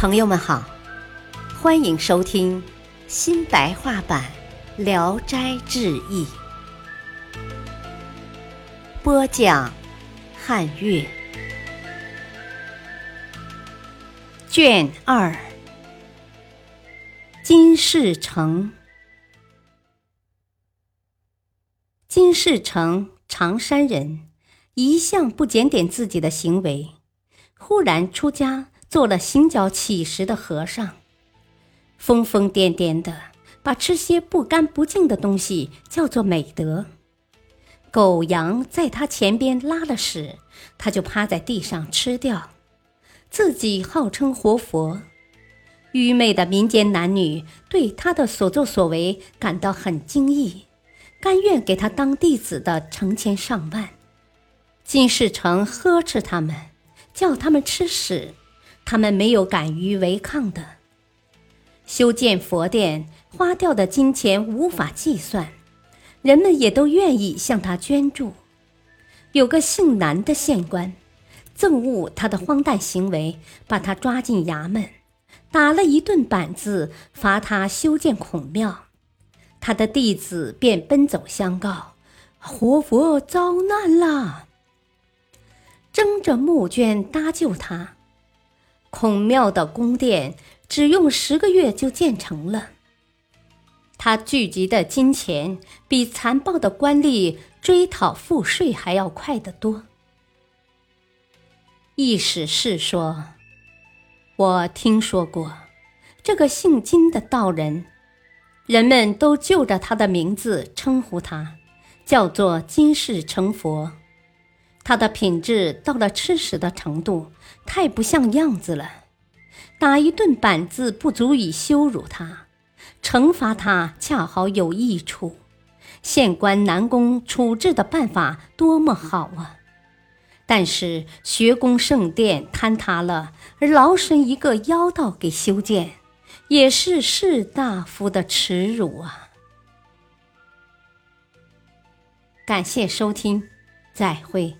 朋友们好，欢迎收听新白话版《聊斋志异》，播讲汉乐，卷二，金世成。金世成，常山人，一向不检点自己的行为，忽然出家。做了行脚乞食的和尚，疯疯癫癫的把吃些不干不净的东西叫做美德。狗羊在他前边拉了屎，他就趴在地上吃掉，自己号称活佛。愚昧的民间男女对他的所作所为感到很惊异，甘愿给他当弟子的成千上万。金世成呵斥他们，叫他们吃屎。他们没有敢于违抗的。修建佛殿花掉的金钱无法计算，人们也都愿意向他捐助。有个姓南的县官，憎恶他的荒诞行为，把他抓进衙门，打了一顿板子，罚他修建孔庙。他的弟子便奔走相告：“活佛遭难了！”争着募捐搭救他。孔庙的宫殿只用十个月就建成了。他聚集的金钱比残暴的官吏追讨赋税还要快得多。意史是说，我听说过这个姓金的道人，人们都就着他的名字称呼他，叫做金世成佛。他的品质到了吃屎的程度，太不像样子了。打一顿板子不足以羞辱他，惩罚他恰好有益处。县官南宫处置的办法多么好啊！但是学宫圣殿坍塌了，而劳神一个妖道给修建，也是士大夫的耻辱啊！感谢收听，再会。